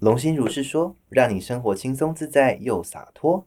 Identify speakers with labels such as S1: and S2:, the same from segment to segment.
S1: 龙心如是说，让你生活轻松自在又洒脱。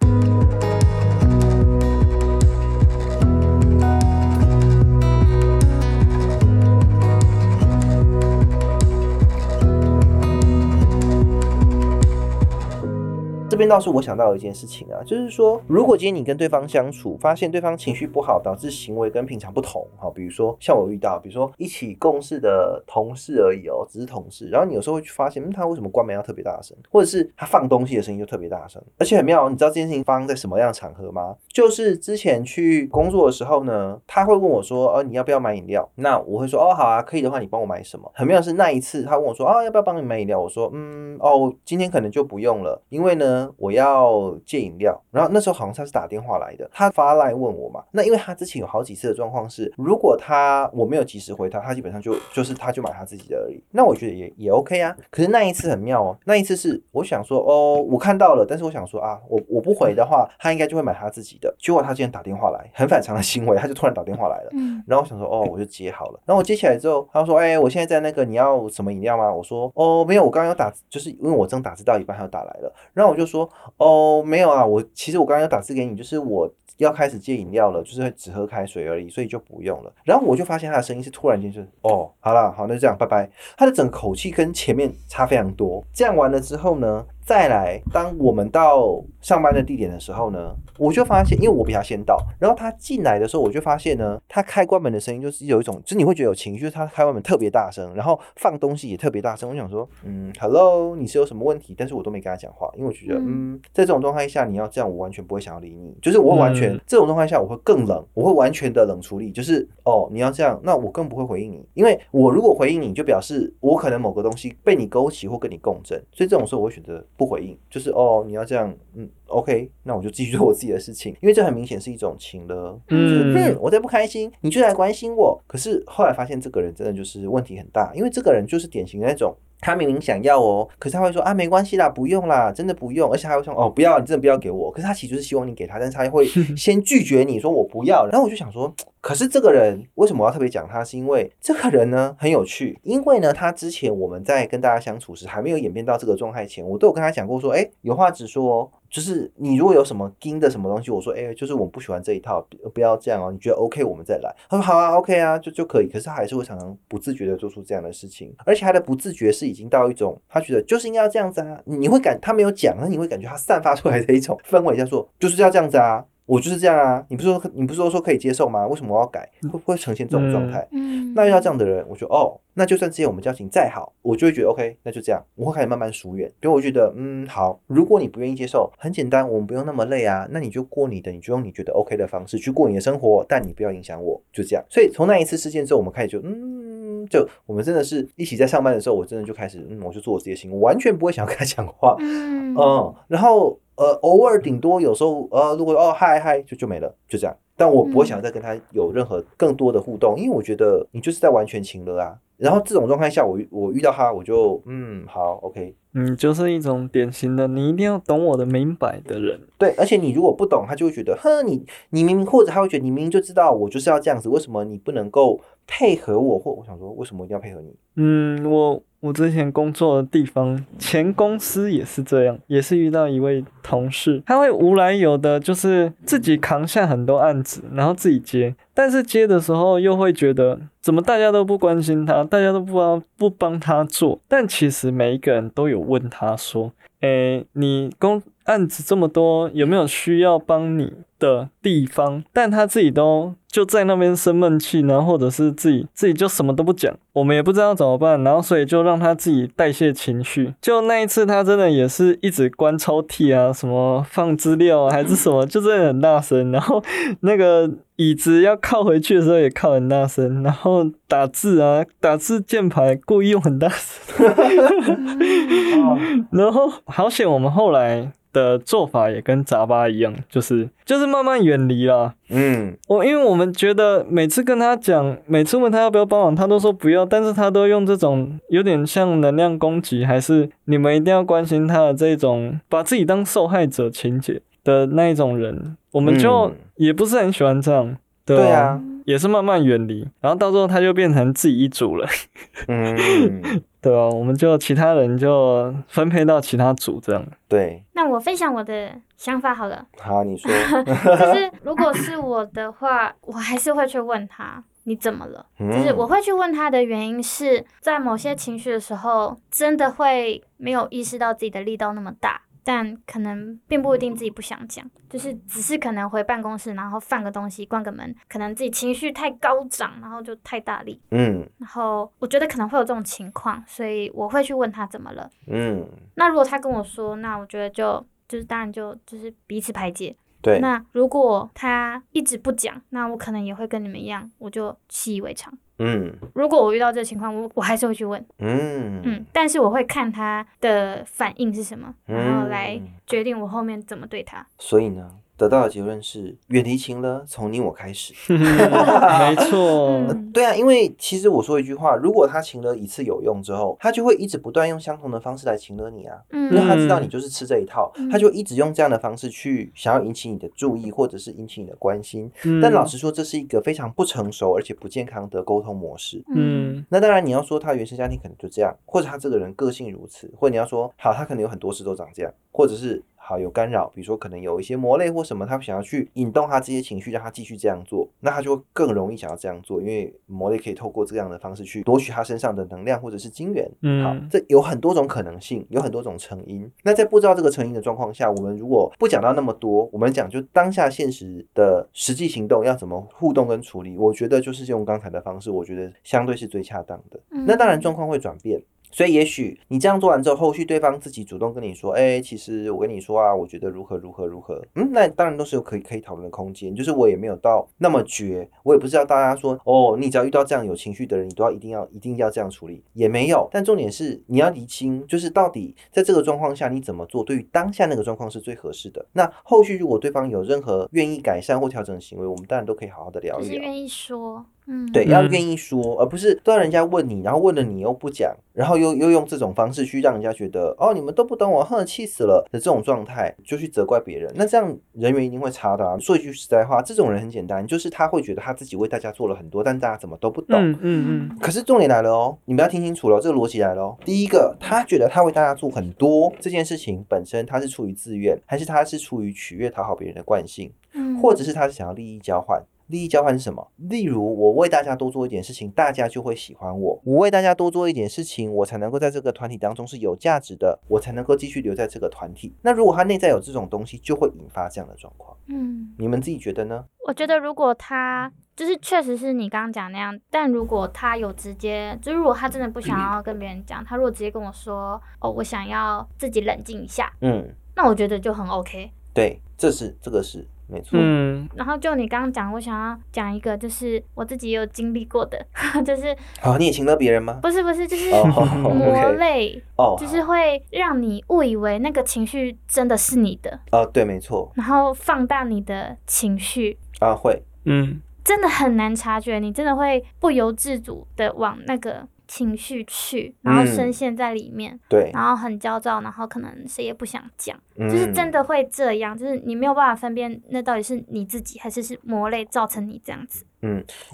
S1: 边倒是我想到的一件事情啊，就是说，如果今天你跟对方相处，发现对方情绪不好，导致行为跟平常不同，哈，比如说像我遇到，比如说一起共事的同事而已哦，只是同事，然后你有时候会去发现，嗯，他为什么关门要特别大声，或者是他放东西的声音就特别大声，而且很妙，你知道这件事情发生在什么样的场合吗？就是之前去工作的时候呢，他会问我说，哦，你要不要买饮料？那我会说，哦，好啊，可以的话，你帮我买什么？很妙是那一次，他问我说，啊，要不要帮你买饮料？我说，嗯，哦，今天可能就不用了，因为呢。我要借饮料，然后那时候好像他是打电话来的，他发来问我嘛。那因为他之前有好几次的状况是，如果他我没有及时回他，他基本上就就是他就买他自己的而已。那我觉得也也 OK 啊。可是那一次很妙哦，那一次是我想说哦，我看到了，但是我想说啊，我我不回的话，他应该就会买他自己的。结果他今天打电话来，很反常的行为，他就突然打电话来了。嗯。然后我想说哦，我就接好了。然后我接起来之后，他说哎，我现在在那个你要什么饮料吗？我说哦，没有，我刚刚要打，就是因为我正打字到一半，他就打来了。然后我就说。哦，没有啊，我其实我刚刚要打字给你，就是我要开始戒饮料了，就是只喝开水而已，所以就不用了。然后我就发现他的声音是突然间就是，哦，好了，好，那就这样，拜拜。他的整个口气跟前面差非常多。这样完了之后呢？再来，当我们到上班的地点的时候呢，我就发现，因为我比他先到，然后他进来的时候，我就发现呢，他开关门的声音就是有一种，就是你会觉得有情绪，就是他开关门特别大声，然后放东西也特别大声。我想说，嗯，Hello，你是有什么问题？但是我都没跟他讲话，因为我觉得，嗯，在这种状态下，你要这样，我完全不会想要理你，就是我完全这种状态下，我会更冷，我会完全的冷处理，就是哦，你要这样，那我更不会回应你，因为我如果回应你就表示我可能某个东西被你勾起或跟你共振，所以这种时候我会选择。不回应就是哦，你要这样，嗯，OK，那我就继续做我自己的事情，因为这很明显是一种情了，嗯，我在不开心，你就来关心我。可是后来发现这个人真的就是问题很大，因为这个人就是典型的那种。他明明想要哦，可是他会说啊，没关系啦，不用啦，真的不用，而且还会说哦，不要，你真的不要给我。可是他其实是希望你给他，但是他会 先拒绝你说我不要。然后我就想说，可是这个人为什么要特别讲他？是因为这个人呢很有趣，因为呢他之前我们在跟大家相处时还没有演变到这个状态前，我都有跟他讲过说，哎，有话直说。就是你如果有什么盯的什么东西，我说哎，就是我不喜欢这一套，不要这样哦。你觉得 OK，我们再来。他说好啊，OK 啊，就就可以。可是他还是会常常不自觉的做出这样的事情，而且他的不自觉是已经到一种，他觉得就是应该要这样子啊。你会感他没有讲，那你会感觉他散发出来的一种氛围，叫做就是要这样子啊。我就是这样啊，你不是说你不是说说可以接受吗？为什么我要改？会不会呈现这种状态？嗯，那遇到这样的人，我说哦，那就算之前我们交情再好，我就会觉得 OK，那就这样，我会开始慢慢疏远。比如我觉得嗯好，如果你不愿意接受，很简单，我们不用那么累啊，那你就过你的，你就用你觉得 OK 的方式去过你的生活，但你不要影响我，就这样。所以从那一次事件之后，我们开始就嗯，就我们真的是一起在上班的时候，我真的就开始嗯，我就做我自己的事情，完全不会想要跟他讲话，嗯，然后。呃，偶尔顶多有时候，呃，如果哦嗨嗨就就没了，就这样。但我不会想再跟他有任何更多的互动，因为我觉得你就是在完全情了啊。然后这种状态下，我我遇到他，我就嗯好，OK。
S2: 嗯，就是一种典型的你一定要懂我的明白的人。
S1: 对，而且你如果不懂，他就会觉得，哼，你你明明或者他会觉得你明明就知道我就是要这样子，为什么你不能够配合我？或我想说，为什么一定要配合你？
S2: 嗯，我。我之前工作的地方，前公司也是这样，也是遇到一位同事，他会无来由的，就是自己扛下很多案子，然后自己接，但是接的时候又会觉得，怎么大家都不关心他，大家都不帮不帮他做，但其实每一个人都有问他说，诶，你工案子这么多，有没有需要帮你的地方？但他自己都。就在那边生闷气，然后或者是自己自己就什么都不讲，我们也不知道怎么办，然后所以就让他自己代谢情绪。就那一次，他真的也是一直关抽屉啊，什么放资料啊，还是什么，就真的很大声。然后那个椅子要靠回去的时候也靠很大声，然后打字啊，打字键盘故意用很大声。然后好险，我们后来。的做法也跟杂巴一样，就是就是慢慢远离了。嗯，我因为我们觉得每次跟他讲，每次问他要不要帮忙，他都说不要，但是他都用这种有点像能量攻击，还是你们一定要关心他的这种，把自己当受害者情节的那一种人，我们就也不是很喜欢这样。
S1: 对啊。
S2: 也是慢慢远离，然后到最后他就变成自己一组了，
S1: 嗯，
S2: 对啊，我们就其他人就分配到其他组这样。
S1: 对，
S3: 那我分享我的想法好了，
S1: 好，你说，
S3: 就是如果是我的话，我还是会去问他你怎么了。就是我
S1: 嗯
S3: 会去问他的原因是在某些情绪的时候，真的会没有意识到自己的力道那么大，但可能并不一定自己不想讲，就是只是可能回办公室，然后放个东西，关个门，可能自己情绪太高涨，然后就太大力，
S1: 嗯
S3: 然后我觉得可能会有这种情况，所以我会去问他怎么了。
S1: 嗯，
S3: 那如果他跟我说，那我觉得就就是当然就就是彼此排解。
S1: 对，
S3: 那如果他一直不讲，那我可能也会跟你们一样，我就习以为常。
S1: 嗯。
S3: 如果我遇到这情况，我我还是会去问，
S1: 嗯。
S3: 嗯，但是我会看他的反应是什么，然后来
S1: 嗯
S3: 决定我后面怎么对他。
S1: 所以呢，得到的结论是远离情了，从你我开始。
S2: 没错，
S3: 嗯，
S1: 对啊，因为其实我说一句话，如果他情了一次有用之后，他就会一直不断用相同的方式来情了你啊。因为
S3: 嗯
S1: 他知道你就是吃这一套，
S3: 嗯
S1: 他就一直用这样的方式去想要引起你的注意，或者是引起你的关心。
S2: 嗯
S1: 但老实说，这是一个非常不成熟而且不健康的沟通模式。
S2: 嗯
S1: 那当然，你要说他原生家庭可能就这样，或者他这个人个性如此，或者你要说好，他可能有很多事都长这样，或者是好有干扰，比如说可能有一些魔类或什么，他想要去引动他这些情绪，让他继续这样做，那他就更容易想要这样做，因为魔类可以透过这样的方式去夺取他身上的能量或者是精元。
S2: 嗯
S1: 好，这有很多种可能性，有很多种成因。那在不知道这个成因的状况下，我们如果不讲到那么多，我们讲就当下现实的实际行动要怎么互动跟处理，我觉得就是用刚才的方式，我觉得相对是最恰当的。
S3: 嗯
S1: 那当然状况会转变。所以，也许你这样做完之后，后续对方自己主动跟你说：“哎、其实我跟你说啊，我觉得如何如何如何。”嗯，那当然都是有可以可以讨论的空间。就是我也没有到那么绝，我也不是要大家说哦，你只要遇到这样有情绪的人，你都要一定要一定要这样处理，也没有。但重点是你要厘清，就是到底在这个状况下你怎么做，对于当下那个状况是最合适的。那后续如果对方有任何愿意改善或调整的行为，我们当然都可以好好的聊一聊。
S3: 就是愿意说，嗯，
S1: 对，
S2: 嗯
S1: 要愿意说，而不是都要人家问你，然后问了你又不讲，然后又又用这种方式去让人家觉得哦，你们都不懂我，哼，气死了的这种状态，就去责怪别人，那这样人缘一定会差的啊。说一句实在话，这种人很简单，就是他会觉得他自己为大家做了很多，但大家怎么都不懂。
S2: 嗯嗯嗯，
S1: 可是重点来了哦，你们要听清楚了，这个逻辑来了哦。第一个，他觉得他为大家做很多这件事情本身，他是出于自愿，还是他是出于取悦讨好别人的惯性？
S3: 嗯，
S1: 或者是他是想要利益交换。利益交换是什么？例如，我为大家多做一点事情，大家就会喜欢我；我为大家多做一点事情，我才能够在这个团体当中是有价值的，我才能够继续留在这个团体。那如果他内在有这种东西，就会引发这样的状况。
S3: 嗯，
S1: 你们自己觉得呢？
S3: 我觉得如果他就是确实是你刚刚讲那样，但如果他有直接，就如果他真的不想要跟别人讲，他如果直接跟我说，哦，我想要自己冷静一下，
S1: 嗯，
S3: 那我觉得就很 OK。
S1: 对，这是这个是没错。
S2: 嗯。
S3: 然后就你刚刚讲，我想要讲一个，就是我自己也有经历过的，就是
S1: 好，你也请了别人吗？
S3: 不是不是，就是
S1: 哦
S3: 魔
S1: 哦，
S3: 就是会让你误以为那个情绪真的是你的，
S1: 啊哦，对，没错，
S3: 然后放大你的情绪，
S1: 啊，会，
S2: 嗯。
S3: 真的很难察觉，你真的会不由自主的往那个情绪去，然后
S1: 嗯。
S3: 深陷在里面，
S1: 对，
S3: 然后很焦躁，然后可能谁也不想讲，
S1: 嗯
S3: 就是真的会这样，就是你没有办法分辨那到底是你自己还是是魔类造成你这样子。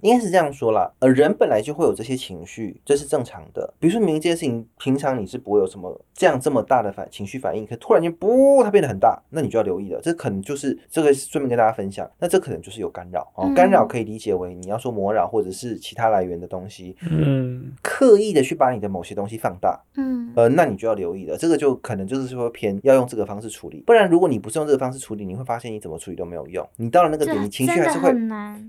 S1: 应该是这样说啦，呃，人本来就会有这些情绪，这是正常的。比如说明明这件事情，平常你是不会有什么这样这么大的反情绪反应，可突然间不，它变得很大，那你就要留意了。这可能就是这个顺便跟大家分享，那这可能就是有干扰哦。
S3: 嗯
S1: 干扰可以理解为你要说魔扰或者是其他来源的东西，
S2: 嗯
S1: 刻意的去把你的某些东西放大，
S3: 嗯
S1: 呃，那你就要留意了。这个就可能就是说偏要用这个方式处理，不然如果你不是用这个方式处理，你会发现你怎么处理都没有用。你到了那个点，你情绪还是会。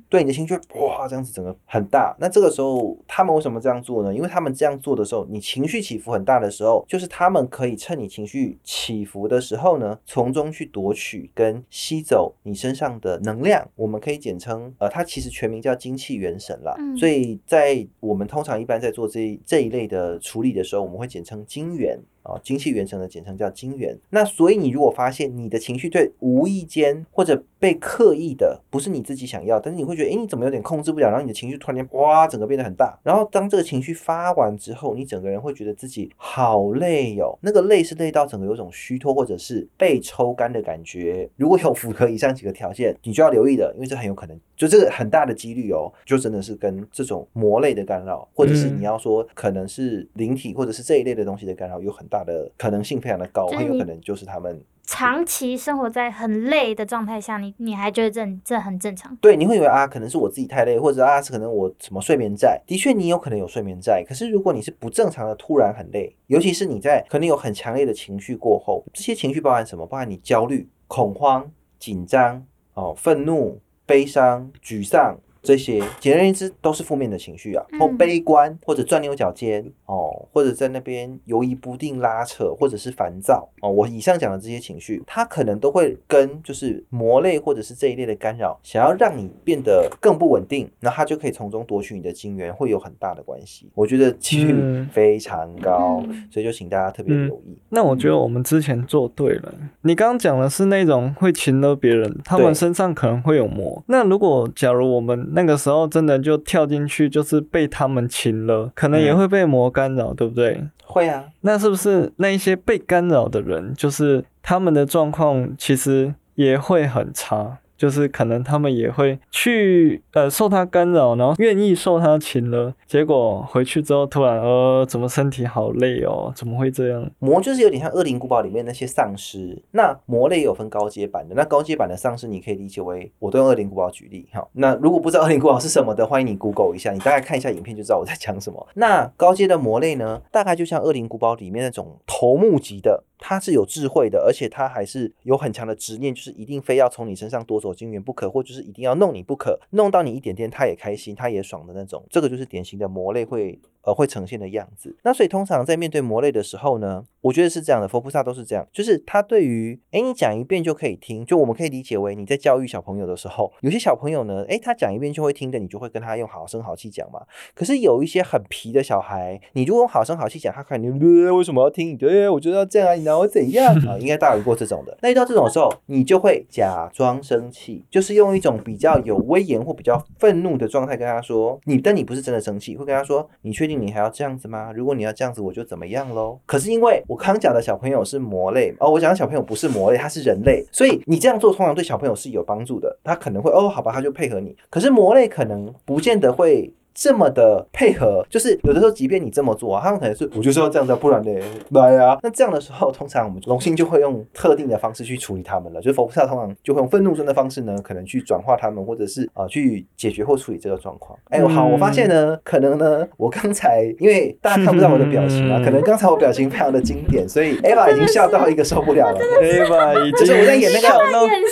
S1: 对你的情绪会哇这样子整个很大。那这个时候他们为什么这样做呢？因为他们这样做的时候，你情绪起伏很大的时候，就是他们可以趁你情绪起伏的时候呢，从中去夺取跟吸走你身上的能量。我们可以简称呃，它其实全名叫精气元神啦。
S3: 嗯
S1: 所以在我们通常一般在做这一这一类的处理的时候，我们会简称精元。啊，精气元神的简称叫精元。那所以你如果发现你的情绪对无意间或者被刻意的，不是你自己想要，但是你会觉得，哎，你怎么有点控制不了？然后你的情绪突然间哇，整个变得很大。然后当这个情绪发完之后，你整个人会觉得自己好累哟。那个累是累到整个有种虚脱或者是被抽干的感觉。如果有符合以上几个条件，你就要留意的，因为这很有可能，就这个很大的几率哦，就真的是跟这种魔类的干扰，或者是你要说可能是灵体或者是这一类的东西的干扰，有很大的可能性，非常的高，很有可能就是他们。
S3: 长期生活在很累的状态下，你你还觉得这这很正常？
S1: 对，你会以为啊，可能是我自己太累，或者啊是可能我什么睡眠债。的确，你有可能有睡眠债。可是如果你是不正常的，突然很累，尤其是你在可能有很强烈的情绪过后，这些情绪包含什么？包含你焦虑、恐慌、紧张、哦、愤怒、悲伤、沮丧。这些简而言之都是负面的情绪啊，或悲观，或者钻牛角尖哦，或者在那边犹疑不定、拉扯，或者是烦躁哦。我以上讲的这些情绪，它可能都会跟就是魔类或者是这一类的干扰，想要让你变得更不稳定，那它就可以从中夺取你的金源，会有很大的关系。我觉得几率非常高，所以就请大家特别留意。
S2: 那我觉得我们之前做对了。你刚刚讲的是那种会擒了别人，他们身上可能会有魔。那如果假如我们那个时候真的就跳进去，就是被他们擒了，可能也会被魔干扰，对不对？
S1: 会啊。
S2: 那是不是那一些被干扰的人，就是他们的状况其实也会很差？就是可能他们也会去呃受他干扰，然后愿意受他擒了，结果回去之后突然呃怎么身体好累哦？怎么会这样？
S1: 魔就是有点像《恶灵古堡》里面那些丧尸。那魔类有分高阶版的，那高阶版的丧尸你可以理解为，我都用《恶灵古堡》举例哈。那如果不知道《恶灵古堡》是什么的，欢迎你 Google 一下，你大概看一下影片就知道我在讲什么。那高阶的魔类呢，大概就像《恶灵古堡》里面那种头目级的。他是有智慧的，而且他还是有很强的执念，就是一定非要从你身上夺走金元不可，或就是一定要弄你不可，弄到你一点点他也开心，他也爽的那种。这个就是典型的魔类会。呃，会呈现的样子。那所以通常在面对魔类的时候呢，我觉得是这样的，佛菩萨都是这样，就是他对于，哎，你讲一遍就可以听，就我们可以理解为你在教育小朋友的时候，有些小朋友呢，哎，他讲一遍就会听的，你就会跟他用好声好气讲嘛。可是有一些很皮的小孩，你如果用好声好气讲，他肯定为什么要听？对，我觉得要这样啊，你拿我怎样 啊？应该大于过这种的。那遇到这种时候，你就会假装生气，就是用一种比较有威严或比较愤怒的状态跟他说，你但你不是真的生气，会跟他说，你确定你还要这样子？吗？如果你要这样子，我就怎么样喽？可是因为我刚讲的小朋友是魔类哦，我讲的小朋友不是魔类，他是人类，所以你这样做通常对小朋友是有帮助的。他可能会哦，好吧，他就配合你。可是魔类可能不见得会。这么的配合，就是有的时候，即便你这么做啊，他们可能是我就是要这样子，不然呢，来啊。那这样的时候，通常我们龙星就会用特定的方式去处理他们了。就是佛菩萨通常就会用愤怒中的方式呢，可能去转化他们，或者是啊去解决或处理这个状况。哎，好，我发现呢，可能呢，我刚才因为大家看不到我的表情啊，可能刚才我表情非常的经典，所以 Eva 已经笑到一个受不了了。
S2: Eva 已
S1: 经我在演那个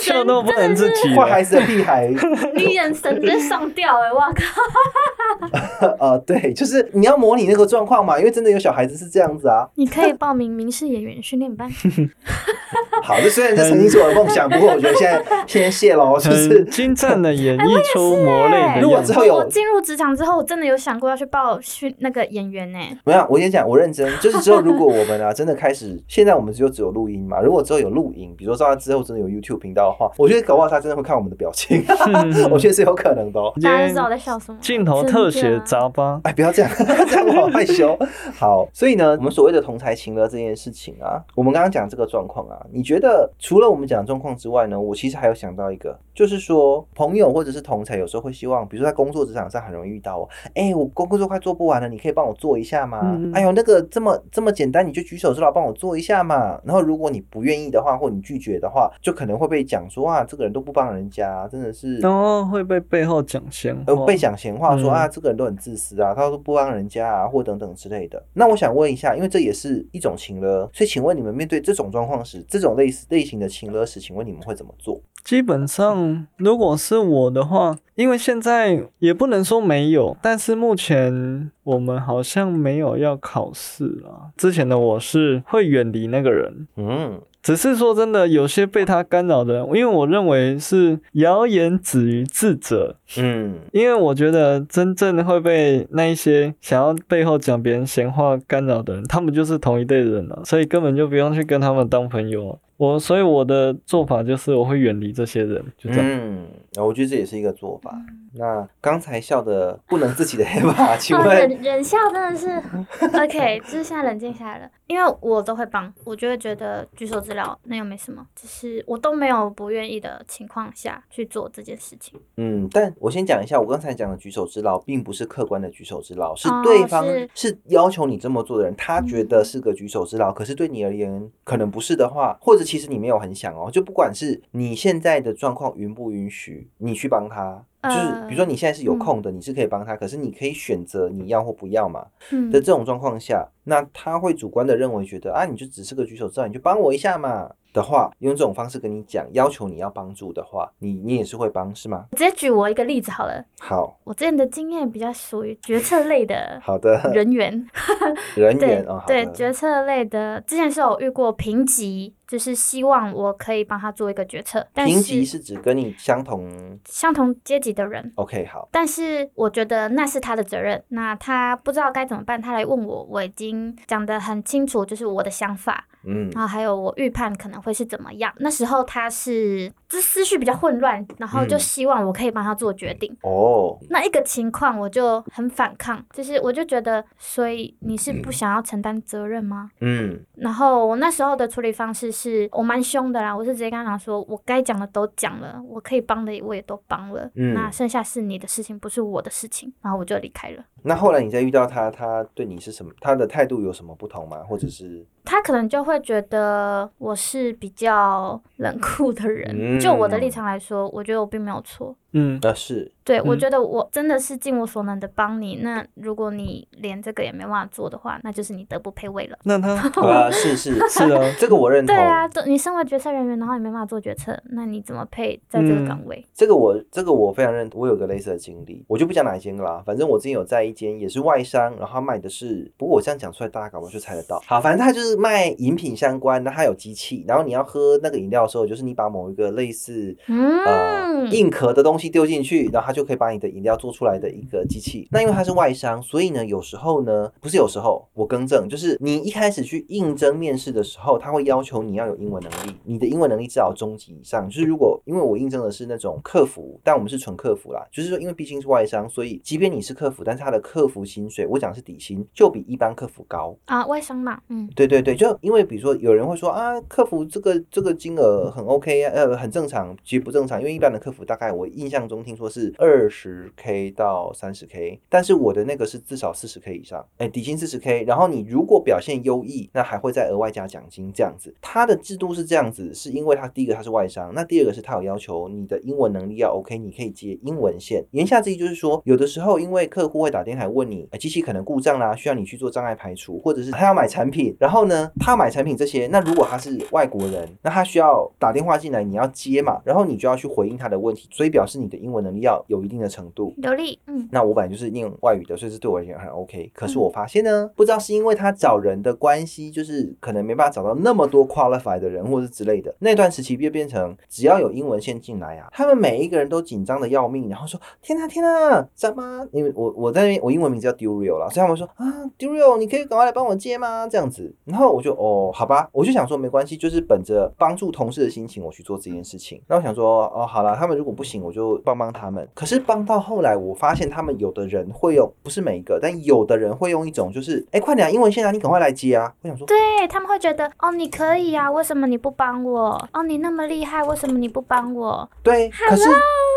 S2: 笑到不能自己，
S1: 坏孩子的屁孩，
S3: 你眼神直接上吊哎，哇靠！
S1: 呃，对，就是你要模拟那个状况嘛，因为真的有小孩子是这样子啊。
S3: 你可以报名民事演员训练班。
S1: 好，这虽然这曾经是我的梦想，不过我觉得现在先谢喽，就是
S2: 精湛的演绎出魔类。
S1: 如果之后有
S3: 进入职场之后，我真的有想过要去报训那个演员呢。
S1: 没有，我先讲，我认真，就是之后如果我们啊真的开始，现在我们只有只有录音嘛。如果之后有录音，比如说他之后真的有 YouTube 频道的话，我觉得搞不好他真的会看我们的表情，我觉得是有可能的。
S3: 大家知道我在笑什么？
S2: 镜头特写杂吧？
S1: 哎，不要这样，这样我好害羞。好，所以呢，我们所谓的同才情了这件事情啊，我们刚刚讲这个状况啊，你觉得除了我们讲状况之外呢，我其实还有想到一个，就是说朋友或者是同才有时候会希望，比如说在工作职场上很容易遇到哦，哎，我工作快做不完了，你可以帮我做一下吗？哎呦，那个这么这么简单，你就举手之劳帮我做一下嘛。然后如果你不愿意的话，或你拒绝的话，就可能会被讲说啊，这个人都不帮人家，真的是
S2: 哦，会被背后讲闲话，
S1: 被讲闲话说啊，这个人都很自私啊，他说不帮人家啊，或等等之类的。那我想问一下，因为这也是一种情勒，所以请问你们面对这种状况时，这种类似类型的情勒时，请问你们会怎么做？
S2: 基本上，如果是我的话，因为现在也不能说没有，但是目前我们好像没有要考试啊。之前的我是会远离那个人，嗯。只是说真的，有些被他干扰的人，因为我认为是谣言止于智者。
S1: 嗯，
S2: 因为我觉得真正会被那一些想要背后讲别人闲话干扰的人，他们就是同一类人了，所以根本就不用去跟他们当朋友啊。我所以我的做法就是我会远离这些人，就这样。
S1: 嗯，我觉得这也是一个做法。那刚才笑的不能自己的 黑吧？请
S3: 哦，
S1: 问
S3: 忍忍笑真的是 OK，就是现在冷静下来了，因为我都会帮，我就会觉得举手之劳那又没什么，只是我都没有不愿意的情况下去做这件事情。
S1: 嗯，但我先讲一下，我刚才讲的举手之劳，并不是客观的举手之劳，是
S3: 哦
S1: 对方
S3: 是
S1: 是要求你这么做的人，他觉得是个举手之劳，可是对你而言可能不是的话，或者其实你没有很想哦，就不管是你现在的状况允不允许你去帮他。就是比如说你现在是有空的，你是可以帮他，可是你可以选择你要或不要嘛。
S3: 嗯
S1: 的这种状况下，那他会主观的认为觉得啊，你就只是个举手之劳，你就帮我一下嘛的话，用这种方式跟你讲，要求你要帮助的话，你你也是会帮是吗？
S3: 直接举我一个例子好了，
S1: 好。
S3: 我之前的经验比较属于决策类的
S1: 好的，
S3: 人员，
S1: 人员哦，
S3: 对，决策类的，之前是有遇过评级，就是希望我可以帮他做一个决策，但
S1: 评级
S3: 是
S1: 是指跟你相同
S3: 相同阶级的人。
S1: ，OK，好，
S3: 但是我觉得那是他的责任，那他不知道该怎么办，他来问我，我已经讲得很清楚，就是我的想法，
S1: 嗯
S3: 然后还有我预判可能会是怎么样。那时候他是这思绪比较混乱，然后就
S1: 嗯
S3: 希望我可以帮他做决定。
S1: 哦，
S3: 那一个情况我就很反抗，就是我就觉得，所以你是不想要承担责任吗？
S1: 嗯
S3: 然后我那时候的处理方式是我蛮凶的啦，我是直接跟他讲说，我该讲的都讲了，我可以帮的我也都帮了，
S1: 嗯
S3: 那剩下是你的事情，不是我的事情，然后我就离开了。
S1: 那后来你再遇到他，他对你是什么？他的态度有什么不同吗？或者是
S3: 他可能就会觉得我是比较冷酷的人，
S1: 嗯。
S3: 就我的立场来说，我觉得我并没有错。
S2: 嗯，
S1: 啊是
S3: 对，我
S2: 嗯
S3: 觉得我真的是尽我所能的帮你。那如果你连这个也没办法做的话，那就是你德不配位了。
S2: 那他
S1: 啊是是
S2: 是啊，
S1: 这个我认同。
S3: 对啊，你身为决策人员，然后你没办法做决策，那你怎么配在这个岗位？
S1: 这个我这个我非常认同，我有个类似的经历，我就不讲哪一间了啦。反正我之前有在一间也是外商，然后他卖的是，不过我这样讲出来，大家搞不好就猜得到。好，反正他就是卖饮品相关，那他有机器，然后你要喝那个饮料的时候，就是你把某一个类似呃
S3: 嗯，
S1: 硬壳的东西丢进去，然后它就可以把你的饮料做出来的一个机器。那因为它是外商，所以呢，有时候呢，不是有时候，我更正，就是你一开始去应征面试的时候，他会要求你要有英文能力，你的英文能力至少中级以上。就是如果因为我应征的是那种客服，但我们是纯客服啦，就是说因为毕竟是外商，所以即便你是客服，但是他的客服薪水，我讲是底薪，就比一般客服高。
S3: 啊，外商嘛，嗯，
S1: 对对对，就因为比如说有人会说啊，客服这个这个金额很 OK 啊，呃，很正常，其实不正常，因为一般的客服大概我印象中听说是二十 K 到三十 K，但是我的那个是至少四十 K 以上，哎，底薪四十 K，然后你如果表现优异，那还会再额外加奖金这样子。它的制度是这样子，是因为它第一个它是外商，那第二个是它有要求你的英文能力要 OK，你可以接英文线。言下之意就是说，有的时候因为客户会打电话问你，呃机器可能故障啦，需要你去做障碍排除，或者是他要买产品，然后呢，他买产品这些，那如果他是外国人，那他需要打电话进来，你要接嘛，然后你就要去回应他的问题，所以表示你的英文能力要有一定的程度。
S3: 流利，嗯，
S1: 那我本来就是念外语的，所以这对我而言很 OK。可是我发现呢，不知道是因为他找人的关系，就是可能没办法找到那么多 qualified 的人，或是之类的。那段时期变变成，只要有英文线进来啊，他们每一个人都紧张的要命，然后说：“天啊天啊，怎么？因为我我在那边，我英文名字叫 Durio 啦，所以他们说啊，Durio，你可以赶快来帮我接吗？这样子。然后我就哦，好吧，我就想说没关系，就是本着帮助同事的心情，我去做这件事情。那我想说，哦，好了，他们如果不行，我就帮帮他们。可是帮到后来，我发现他们有的人会用，不是每一个，但有的人会用一种就是，哎，快点、啊，英文线啊，你赶快来接啊。我想说，
S3: 对他们会觉得，哦，你可以啊，为什么你不帮我？哦，你那么厉害，为什么你不帮我？
S1: 对，可是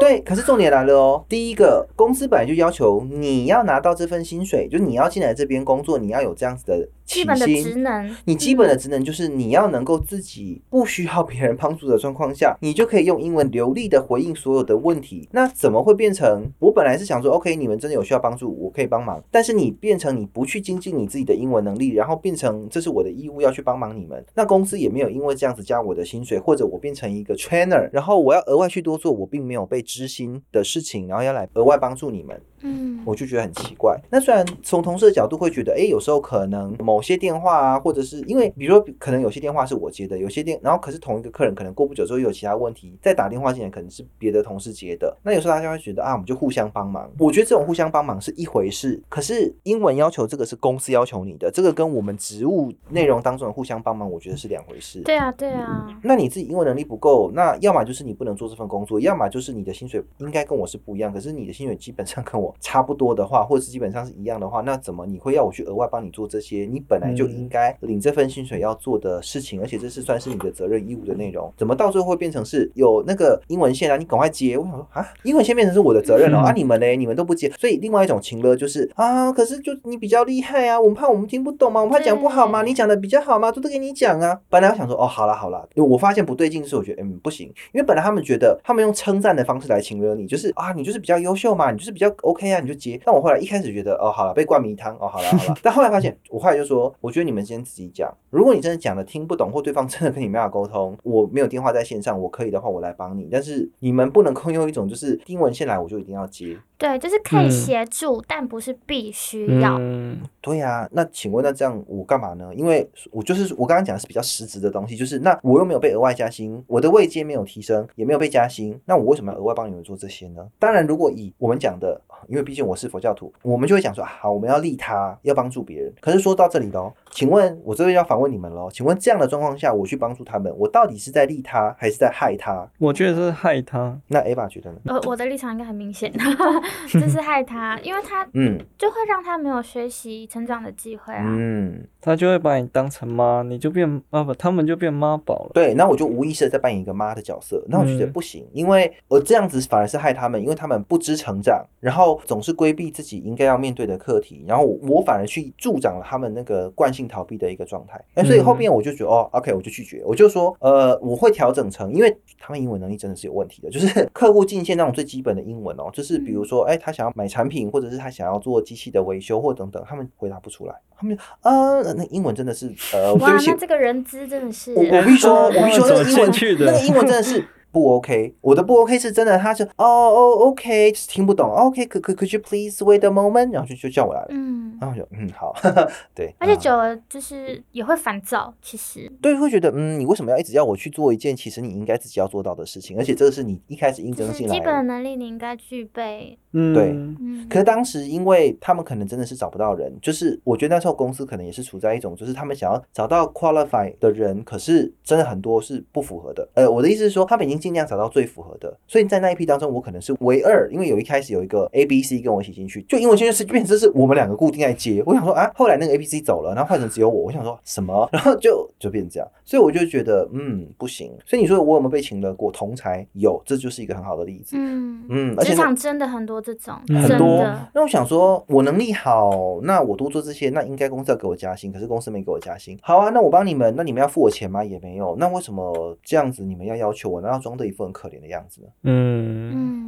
S1: 对，可是重点来了哦。第一个，公司本来就要求你要拿到这份薪水，就你要进来这边工作，你要有这样子的起
S3: 基本的职能，
S1: 你基本的职能就是你要能够自己不需要别人帮助的状况下，你就可以用英文流利的回应所有的问题。那怎么会变成我本来是想说，OK，你们真的有需要帮助，我可以帮忙，但是你变成你不去精进你自己的英文能力，然后变成这是我的义务要去帮忙你们，那公司也没有因为这样子加我的薪水，或者我变成一个 trainer，然后我要额外去多做我并没有被知心的事情，然后要来额外帮助你们。
S3: 嗯，
S1: 我就觉得很奇怪。那虽然从同事的角度会觉得，哎，有时候可能某些电话啊，或者是因为比如说可能有些电话是我接的，有些电，然后可是同一个客人可能过不久之后又有其他问题，再打电话进来可能是别的同事接的。那有时候大家会觉得啊，我们就互相帮忙。我觉得这种互相帮忙是一回事，可是英文要求这个是公司要求你的，这个跟我们职务内容当中的互相帮忙，我觉得是两回事。
S3: 对啊，对啊，
S1: 那你自己英文能力不够，那要么就是你不能做这份工作，要么就是你的薪水应该跟我是不一样，可是你的薪水基本上跟我差不多的话，或者是基本上是一样的话，那怎么你会要我去额外帮你做这些你本来就应该领这份薪水要做的事情，而且这是算是你的责任义务的内容，怎么到最后会变成是有那个英文线啊？你赶快接！我想说啊，英文线变成是我的责任了、啊，你们呢？你们都不接，所以另外一种情勒就是啊，可是就你比较厉害啊，我们怕我们听不懂吗？我们怕讲不好吗？你讲的比较好吗？都都给你讲啊。本来我想说哦，好了好了，因为我发现不对劲，是我觉得嗯不行，因为本来他们觉得他们用称赞的方式来情勒你，就是啊你就是比较优秀嘛，你就是比较 OK 啊，你就接。但我后来一开始觉得哦好了，被灌迷汤哦好了好了，但后来发现我后来就说，我觉得你们先自己讲，如果你真的讲的听不懂，或对方真的跟你没法沟通，我没有电话在线上，我可以的话我来帮你，但是你们不能空用一种就是英文线来我就一定要接。
S3: 对，就是可以
S2: 嗯
S3: 协助，但不是必须要。
S2: 嗯，
S1: 对呀、那请问那这样我干嘛呢？因为我就是我刚刚讲的是比较实质的东西，就是那我又没有被额外加薪，我的位阶没有提升，也没有被加薪，那我为什么要额外帮你们做这些呢？当然，如果以我们讲的，因为毕竟我是佛教徒，我们就会讲说，啊好，我们要利他，要帮助别人。可是说到这里喽，请问我这边要反问你们喽，请问这样的状况下，我去帮助他们，我到底是在利他还是在害他？
S2: 我觉得是害他。
S1: 那 Ava 觉得呢？
S3: 呃，我的立场应该很明显，就是 害他，因为他
S1: 嗯
S3: 就会让他没有学习成长的机会啊。
S1: 嗯，
S2: 他就会把你当成妈，你就变啊不，他们就变妈宝了。
S1: 对，那我就无意识的在扮演一个妈的角色，那我就觉得
S2: 嗯
S1: 不行，因为我这样子反而是害他们，因为他们不知成长，然后总是规避自己应该要面对的课题，然后我我反而去助长了他们那个惯性逃避的一个状态，哎，所以后面我就觉得、哦，OK，我就拒绝，我就说，呃，我会调整成，因为他们英文能力真的是有问题的，就是客户进线那种最基本的英文哦，就是比如说，哎，他想要买产品，或者是他想要做机器的维修或等等，他们回答不出来，他们就呃，那英文真的是呃，对
S3: 哇，这个人资真的是
S1: 我我必须说，我必须说 那个英文
S2: 进去的？
S1: 那个英文真的是不 OK。我的不 OK 是真的，他是哦哦 OK，就是听不懂。哦 OK，可可 could you please wait a moment？然后就就叫我来了。
S3: 嗯，
S1: 然后就嗯好，对。
S3: 而且
S1: 啊
S3: 久了就是也会烦躁，其实。
S1: 对会觉得嗯，你为什么要一直要我去做一件其实你应该自己要做到的事情？而且这个是你一开始应征进来
S3: 基本的
S1: 的。
S3: 能力你应该具备，
S2: 嗯，
S1: 对
S3: 嗯，
S1: 可是当时，因为他们可能真的是找不到人，就是我觉得那时候公司可能也是处在一种，就是他们想要找到 qualify 的人，可是真的很多是不符合的。呃，我的意思是说，他们已经尽量找到最符合的，所以在那一批当中，我可能是唯二，因为有一开始有一个 A、B、C 跟我一起进去，就英文圈就是变成是我们两个固定在接。我想说啊，后来那个 A、B、C 走了，然后换成只有我，我想说什么，然后就就变成这样，所以我就觉得嗯不行。所以你说我有没有被请了过同才？有，这就是一个很好的例子。
S3: 嗯，
S1: 嗯，而且那
S3: 职场真的很多这种，
S2: 很
S1: 多，那我想说，我能力好，那我多做这些，那应该公司要给我加薪，可是公司没给我加薪。好啊，那我帮你们，那你们要付我钱吗？也没有。那为什么这样子你们要要求我，那要装的一副很可怜的样子呢？
S2: 嗯，
S3: 嗯，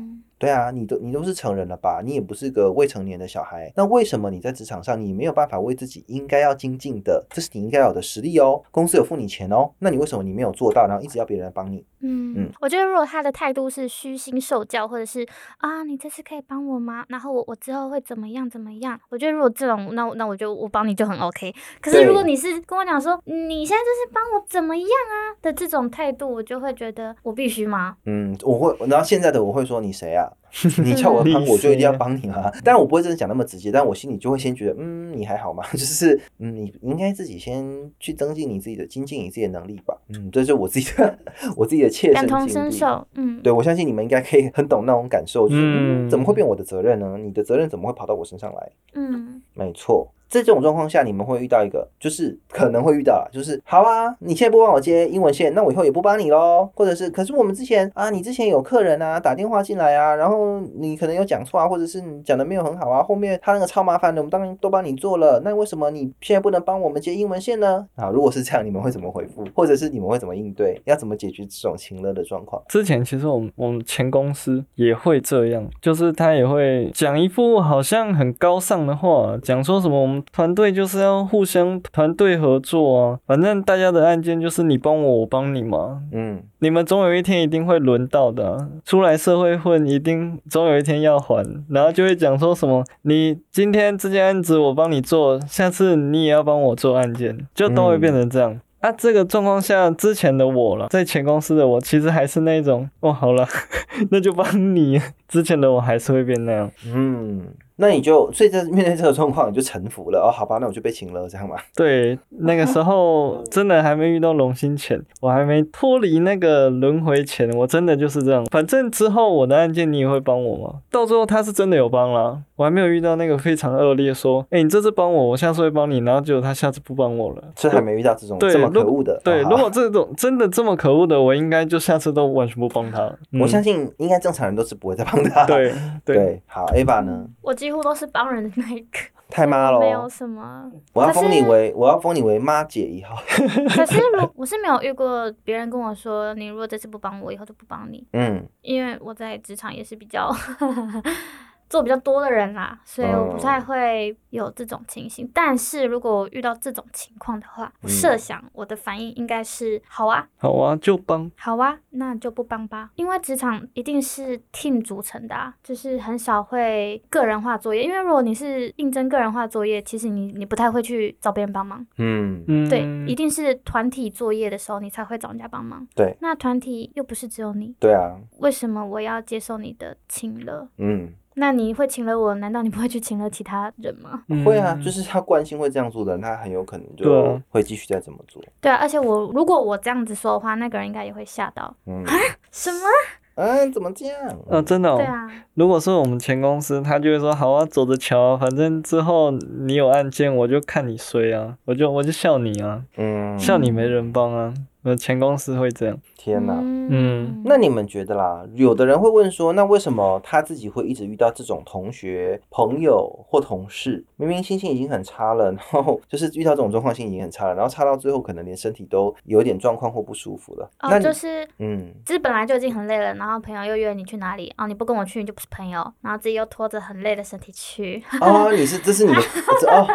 S1: 对啊，你都你都是成人了吧？你也不是个未成年的小孩，那为什么你在职场上你没有办法为自己应该要精进的，这是你应该有的实力哦？公司有付你钱哦，那你为什么你没有做到，然后一直要别人来帮你？
S3: 嗯
S1: 嗯
S3: 我觉得如果他的态度是虚心受教，或者是啊，你这次可以帮我吗？然后我我之后会怎么样怎么样？我觉得如果这种，那那我就我帮你就很 OK。可是如果你是跟我讲说你现在就是帮我怎么样啊的这种态度，我就会觉得我必须吗？
S1: 嗯，我会，然后现在的我会说你谁啊？你叫我 帮，
S2: 你
S1: 我就一定要帮你吗？当然我不会真的讲那么直接，但我心里就会先觉得，嗯，你还好吗？就是，嗯，你应该自己先去增进你自己的、精进你自己的能力吧。嗯，这是我自己的、我自己的切身经历。
S3: 嗯，
S1: 对，我相信你们应该可以很懂那种感受，就是、嗯
S2: 嗯
S1: 怎么会变我的责任呢？你的责任怎么会跑到我身上来？
S3: 嗯，
S1: 没错，在在这种状况下，你们会遇到一个，就是可能会遇到，就是好啊，你现在不帮我接英文线，那我以后也不帮你喽。或者是，可是我们之前啊，你之前有客人啊打电话进来啊，然后你可能有讲错啊，或者是你讲的没有很好啊，后面他那个超麻烦的，我们当然都帮你做了，那为什么你现在不能帮我们接英文线呢？啊，如果是这样，你们会怎么回复？或者是你们会怎么应对？要怎么解决这种情乐的状况？
S2: 之前其实我们我们前公司也会这样，就是他也会讲一副好像很高尚的话，讲说什么我们种团队就是要互相团队合作啊，反正大家的案件就是你帮我，我帮你嘛。
S1: 嗯，
S2: 你们总有一天一定会轮到的啊、出来社会混，一定总有一天要还，然后就会讲说什么，你今天这件案子我帮你做，下次你也要帮我做案件，就都会变成这样。啊，这个状况下，之前的我了，在前公司的我，其实还是那种，哦，好了，那就帮你。之前的我还是会变那样。
S1: 嗯，那你就所以在面对这个状况，你就臣服了哦，好吧，那我就被请了，这样吧。
S2: 对，那个时候真的还没遇到龙心前，我还没脱离那个轮回前，我真的就是这样。反正之后我的案件你也会帮我吗？到最后他是真的有帮了，我还没有遇到那个非常恶劣说，哎、你这次帮我，我下次会帮你，然后结果他下次不帮我了。
S1: 这还没遇到这种
S2: 对
S1: 这么可恶的。
S2: 对，如果这种真的这么可恶的，我应该就下次都完全不帮他了。
S1: 我相
S2: 信，
S1: 应该正常人都是不会再帮他。
S2: 对 对，
S1: 对，好，Ava 呢？
S3: 我几乎都是帮人的那一个，
S1: 太妈
S3: 了没有！什么。
S1: 我要封你为我要封你为妈姐一号。
S3: 可是如 我是没有遇过别人跟我说，你如果这次不帮我，以后就不帮你，
S1: 嗯，
S3: 因为我在职场也是比较做比较多的人啦，所以我不太会有这种情形。但是如果遇到这种情况的话，我设想我的反应应该是好啊，
S2: 好啊，就帮。
S3: 好啊，那就不帮吧，因为职场一定是 team 组成的啊，就是很少会个人化作业。因为如果你是应征个人化作业，其实你你不太会去找别人帮忙，
S1: 嗯，
S2: 嗯，
S3: 对，一定是团体作业的时候你才会找人家帮忙。
S1: 对，
S3: 那团体又不是只有你，
S1: 对啊，
S3: 为什么我要接受你的请了？
S1: 嗯，
S3: 那你会请了我，难道你不会去请了其他人吗？
S2: 嗯
S1: 会啊，就是他惯性会这样做的人，他很有可能就
S2: 啊
S1: 会继续再这么做。
S3: 对啊，而且我如果我这样子说的话，那个人应该也会吓到。
S1: 嗯，
S3: 什么？
S1: 嗯，怎么这样？
S2: 呃，真的、哦，
S3: 对啊，
S2: 如果是我们前公司，他就会说好啊，走着瞧啊，反正之后你有案件，我就看你衰啊，我就我就笑你啊，
S1: 嗯，
S2: 笑你没人帮啊。我前公司会这样，
S1: 天哪！
S2: 嗯
S1: 那你们觉得啦？有的人会问说，那为什么他自己会一直遇到这种同学、朋友或同事？明明心情已经很差了，然后 就是遇到这种状况，心情已经很差了，然后差到最后可能连身体都有点状况或不舒服了。那
S3: 哦，
S1: 那
S3: 就是
S1: 嗯，
S3: 就是本来就已经很累了，然后朋友又约你去哪里，哦，你不跟我去，你就不是朋友，然后自己又拖着很累的身体去，
S1: 哦，你是这是你的这哦，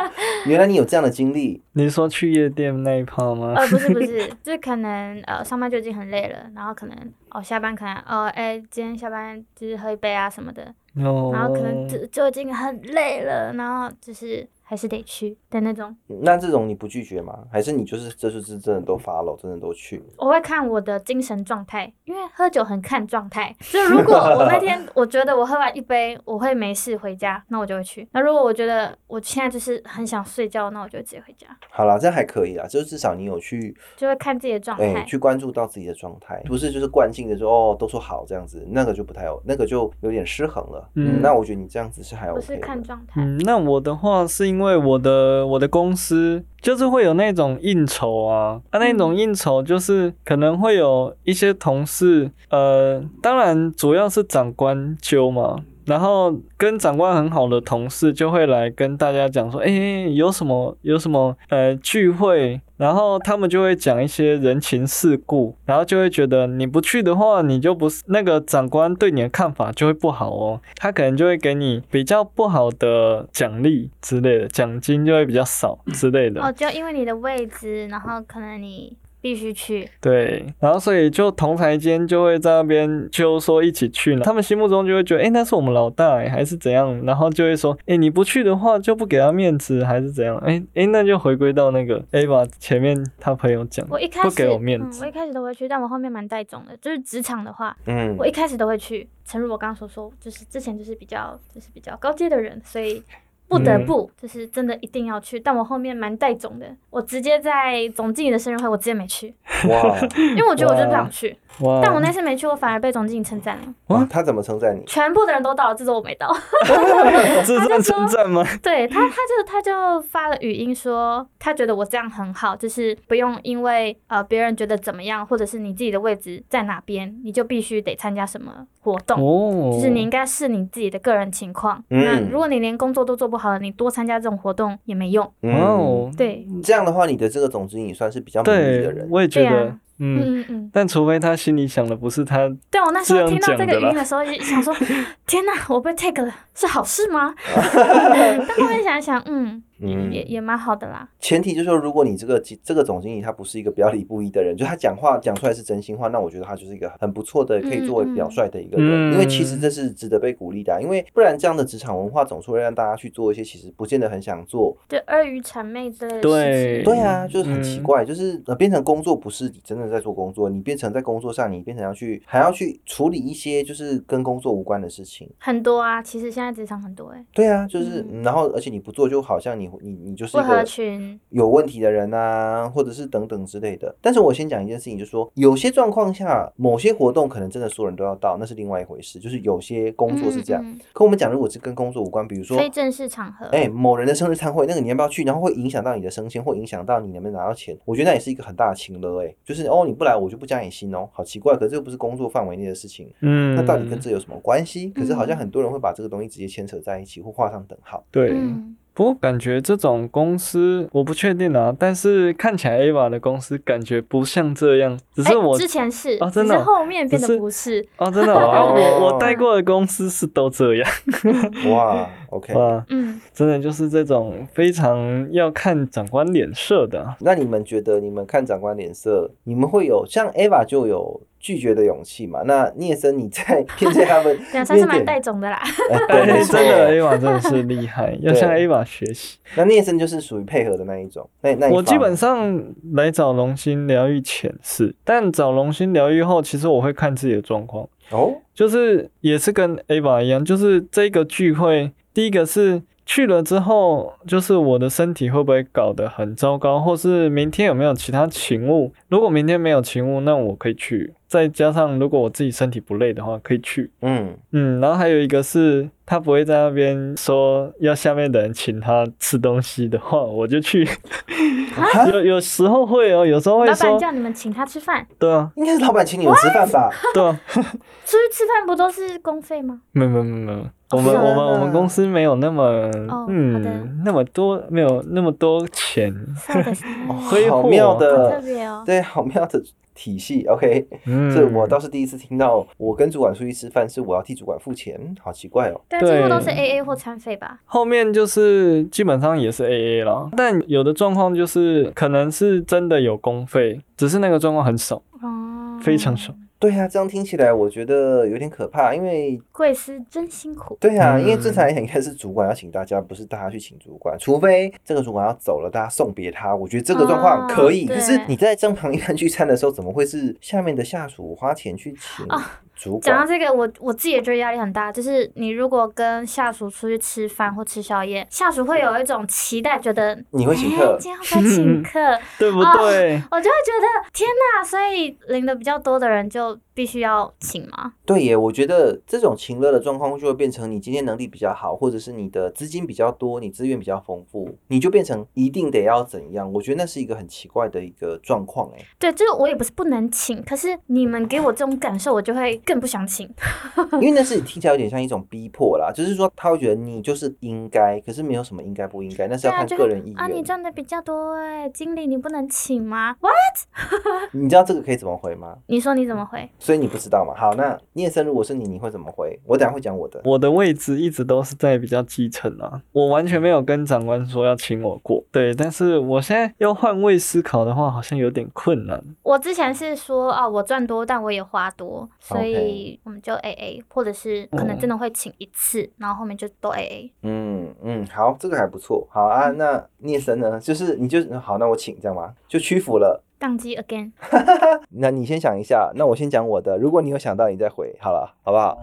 S1: 原来你有这样的经历。
S2: 你说去夜店那一趴吗？
S3: 呃，不是不是，就是可能呃上班就已经很累了，然后可能哦下班可能哦哎今天下班就是喝一杯啊什么的，
S2: 哦，
S3: 然后可能就就已经很累了，然后就是还是得去的那种。
S1: 那这种你不拒绝吗？还是你就是这就是真的都 follow，真的都去？
S3: 我会看我的精神状态，因为喝酒很看状态。就如果我那天 我觉得我喝完一杯我会没事回家，那我就会去。那如果我觉得我现在就是很想睡觉，那我就直接回家，
S1: 好啦，这样还可以啦，就是至少你有去
S3: 就会看自己的状
S1: 哎、
S3: 态。
S1: 去关注到自己的状态，不是就是惯性的说哦都说好这样子，那个就不太有，那个就有点失衡了。
S2: 嗯
S1: 那我觉得你这样子是还
S3: 我
S1: OK
S3: 是看。状态。
S2: 嗯，那我的话是因因为我的我的公司就是会有那种应酬啊，啊那种应酬就是可能会有一些同事，呃，当然主要是长官揪嘛。然后跟长官很好的同事就会来跟大家讲说，哎、有什么有什么呃聚会，然后他们就会讲一些人情世故，然后就会觉得你不去的话，你就不是那个长官对你的看法就会不好哦，他可能就会给你比较不好的奖励之类的，奖金就会比较少之类的。
S3: 哦，就因为你的位置，然后可能你必须去。
S2: 对，然后所以就同台间就会在那边就说一起去呢，他们心目中就会觉得，哎、那是我们老大、诶还是怎样，然后就会说，哎、你不去的话就不给他面子，还是怎样？哎、哎、那就回归到那个 Ava 前面他朋友讲，
S3: 我一开始
S2: 不给我面
S3: 嗯，
S2: 子
S3: 我一开始都会去，但我后面蛮带种的。就是职场的话，
S1: 嗯
S3: 我一开始都会去。诚如我刚刚所说，就是之前就是比较就是比较高阶的人，所以不得不就是真的一定要去。但我后面蛮带种的，我直接在总经理的生日会，我直接没去，
S1: 哇
S3: 因为我觉得我就是不想去。
S2: 哇，
S3: 但我那次没去，我反而被总经理称赞了，
S1: 哇，他怎么称赞你？
S3: 全部的人都到了，只有我没到。
S2: 这算称赞吗？
S3: 对他，他就他就发了语音说，他觉得我这样很好，就是不用因为呃别人觉得怎么样，或者是你自己的位置在哪边，你就必须得参加什么活动。
S2: 哦，
S3: 就是你应该是你自己的个人情况。
S1: 嗯
S3: 那如果你连工作都做不好了，你多参加这种活动也没用。
S2: 哦，
S3: 对
S1: 这样的话，你的这个总经理算是比较满意的，人。
S2: 我也觉得
S3: 对啊，
S2: 嗯，
S3: 嗯嗯，
S2: 但除非他心里想的不是他，
S3: 对我那时候听到这个语音的时候，就想说，天哪，我被 take 了，是好事吗？但后面想一想，嗯，
S1: 嗯
S3: 也也蛮好的啦。
S1: 前提就是说，如果你这个这个总经理他不是一个表里不一的人，就他讲话讲出来是真心话，那我觉得他就是一个很不错的，可以作为表率的一个人。
S2: 嗯
S1: 因为其实这是值得被鼓励的啊、因为不然这样的职场文化总是会让大家去做一些其实不见得很想做。
S3: 对，阿谀谄媚之类的事
S2: 对
S3: 情。
S1: 对啊，就是很奇
S2: 嗯
S1: 怪，就是呃变成工作不是你真的在做工作，你变成在工作上你变成要去还要去处理一些就是跟工作无关的事情。
S3: 很多啊，其实现在职场很多哎、
S1: 对啊，就是、然后而且你不做就好像你你你就是一个
S3: 群。
S1: 有问题的人啊，或者是等等之类的。但是我先讲一件事情，就是说有些状况下，某些活动可能真的所有人都要到，那是另外一回事。就是有些工作是这样。
S3: 嗯嗯
S1: 可我们讲，如果是跟工作无关，比如说
S3: 非正式场合。
S1: 哎、某人的生日餐会，那个你要不要去？然后会影响到你的升迁，或影响到你能不能拿到钱。我觉得那也是一个很大的情了，哎，就是哦，你不来我就不加你薪哦，好奇怪。可是这又不是工作范围内的事情，
S2: 嗯，
S1: 那到底跟这有什么关系？可是好像
S3: 嗯
S1: 很多人会把这个东西直接牵扯在一起，或画上等号。
S2: 对。
S3: 嗯，
S2: 不过感觉这种公司我不确定啊，但是看起来 Ava 的公司感觉不像这样，只
S3: 哎、
S2: 是我
S3: 之前是，
S2: 哦真的哦
S3: 只是后面变得不是。
S2: 哦，真的哦，啊
S1: 哦
S2: 我我待过的公司是都这样，
S1: 哇，OK，
S2: 哇，
S3: 嗯，
S2: 真的就是这种非常要看长官脸色的啊。
S1: 那你们觉得，你们看长官脸色，你们会有像 Ava 就有拒绝的勇气嘛？那聂森你在 面对他们
S3: 对啊，算是蛮带种的啦。
S1: 对，
S2: 真的 Ava 真的是厉害，要向 Ava 学习。
S1: 那聂森就是属于配合的那一种。那那
S2: 我基本上来找龙心疗愈前是，但找龙心疗愈后，其实我会看自己的状况。
S1: 哦，
S2: 就是也是跟 Ava 一样，就是这个聚会，第一个是去了之后，就是我的身体会不会搞得很糟糕，或是明天有没有其他勤务？如果明天没有勤务，那我可以去。再加上如果我自己身体不累的话，可以去。
S1: 嗯，
S2: 嗯，然后还有一个是他不会在那边说要下面的人请他吃东西的话，我就去。有有时候会哦，有时候会
S3: 老板
S2: 说，
S3: 叫你们请他吃饭，
S2: 对啊，
S1: 应该是老板请你们吃饭吧？
S2: 对啊。
S3: 出去吃饭不都是公费吗？
S2: 没有没有没有没有，我们
S3: 是
S2: 我们我
S1: 吗
S2: 们公司没有那么
S3: 哦好的
S2: 嗯那么多没有那么多钱，
S3: そうです
S1: 哦
S3: ね。
S1: 好
S2: 挥霍
S3: 好
S1: 妙的
S3: 特，别哦。
S1: 对，好妙的 体系。OK，
S2: 嗯，
S1: 这我倒是第一次听到，我跟主管出去吃饭是我要替主管付钱，好奇怪哦。
S3: 但，几乎都是 A A 或餐费吧。
S2: 后面就是基本上也是 A A 了，但有的状况就是可能是真的有公费，只是那个状况很少，
S3: 哦，
S2: 非常少。
S1: 对啊，这样听起来我觉得有点可怕，因为
S3: 贵司真辛苦。
S1: 对啊，
S2: 嗯
S1: 因为正常来讲应该是主管要请大家，不是大家去请主管，除非这个主管要走了，大家送别他。我觉得这个状况可以，
S3: 哦
S1: 可是你在正常一般聚餐的时候，怎么会是下面的下属花钱去请
S3: 啊
S1: 主管？
S3: 讲到这个，我我自己也觉得压力很大。就是你如果跟下属出去吃饭或吃宵夜，下属会有一种期待，觉得
S1: 你会请
S3: 哎
S1: 客？
S3: 今天会不会请 客？
S2: 对不对？
S3: 我就会觉得天哪！所以领的比较多的人就必须要请吗？
S1: 对耶，我觉得这种情乐的状况就会变成你今天能力比较好，或者是你的资金比较多，你资源比较丰富，你就变成一定得要怎样？我觉得那是一个很奇怪的一个状况哎。
S3: 对，这个我也不是不能请，可是你们给我这种感受，我就会更不想请。
S1: 因为那是听起来有点像一种逼迫啦，就是说他会觉得你就是应该，可是没有什么应该不应该，那是要看个人意愿。
S3: 啊，你赚的比较多哎，经理你不能请吗？？What？，
S1: 你知道这个可以怎么回吗？
S3: 你说你怎么回？
S1: 所以你不知道嘛？好，那聂生如果是你，你会怎么回？我等下会讲我的。
S2: 我的位置一直都是在比较基层啊，我完全没有跟长官说要请我过。对，但是我现在要换位思考的话，好像有点困难。
S3: 我之前是说啊，我赚多，但我也花多，所以我们就 A A，或者是可能真的会请一次，然后后面就都 A A。
S1: 嗯嗯，好，这个还不错。好啊，那聂生呢？就是你就好，那我请这样吗？就屈服了。
S3: 宕机 again，
S1: 那你先想一下，那我先讲我的。如果你有想到，你再回好了，好不好？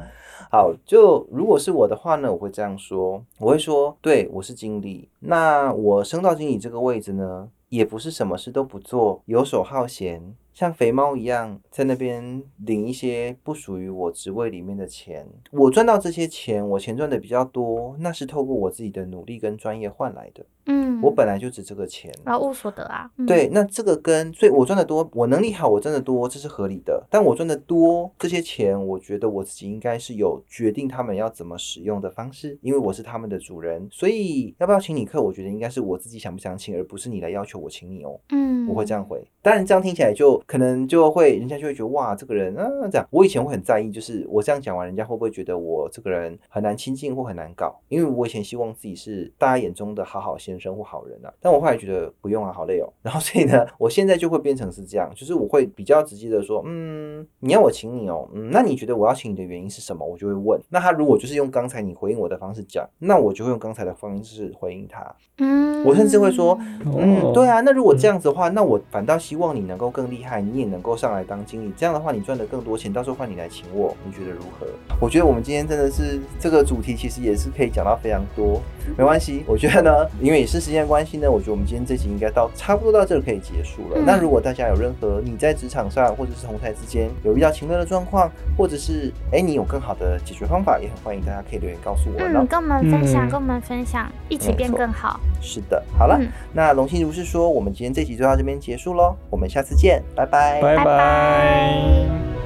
S1: 好，就如果是我的话呢，我会这样说，我会说，对我是经理，那我升到经理这个位置呢，也不是什么事都不做，游手好闲，像肥猫一样在那边领一些不属于我职位里面的钱。我赚到这些钱，我钱赚的比较多，那是透过我自己的努力跟专业换来的。
S3: 嗯，
S1: 我本来就值这个钱。
S3: 劳务所得啊，嗯
S1: 对，，那这个跟所以我赚的多，我能力好，我赚的多，这是合理的。但我赚的多，这些钱，我觉得我自己应该是有决定他们要怎么使用的方式，因为我是他们的主人，所以要不要请你客，我觉得应该是我自己想不想请，而不是你来要求我请你哦。
S3: 嗯，
S1: 我会这样回。当然，这样听起来就可能就会人家就会觉得哇，这个人啊这样。我以前会很在意，就是我这样讲完，人家会不会觉得我这个人很难亲近或很难搞？因为我以前希望自己是大家眼中的好好先生或好人啊。但我后来觉得不用啊，好累哦。然后所以呢，我现在就会变成是这样，就是我会比较直接的说，嗯，你要我请你哦，嗯，那你觉得我要请你的原因是什么？我就会问。那他如果就是用刚才你回应我的方式讲，那我就会用刚才的方式回应他。
S3: 嗯，
S1: 我甚至会说，嗯，
S2: 哦
S1: 对啊，那如果这样子的话，那我反倒希望你能够更厉害，你也能够上来当经理。这样的话，你赚的更多钱，到时候换你来请我，你觉得如何？我觉得我们今天真的是这个主题，其实也是可以讲到非常多。没关系，我觉得呢，因为也是时间关系呢，我觉得我们今天这集应该到差不多到这里可以结束了。
S3: 嗯
S1: 那如果大家有任何你在职场上或者是同台之间有遇到情乐的状况，或者是哎你有更好的解决方法，也很欢迎大家可以留言告诉我哦。
S3: 嗯，跟我们分享，
S2: 嗯
S3: 跟我们分享，一起变更好。
S1: 是的，好了，
S3: 嗯
S1: 那龙心如是说，我们今天这集就到这边结束喽，我们下次见，拜
S2: 拜。
S3: 拜
S2: 拜。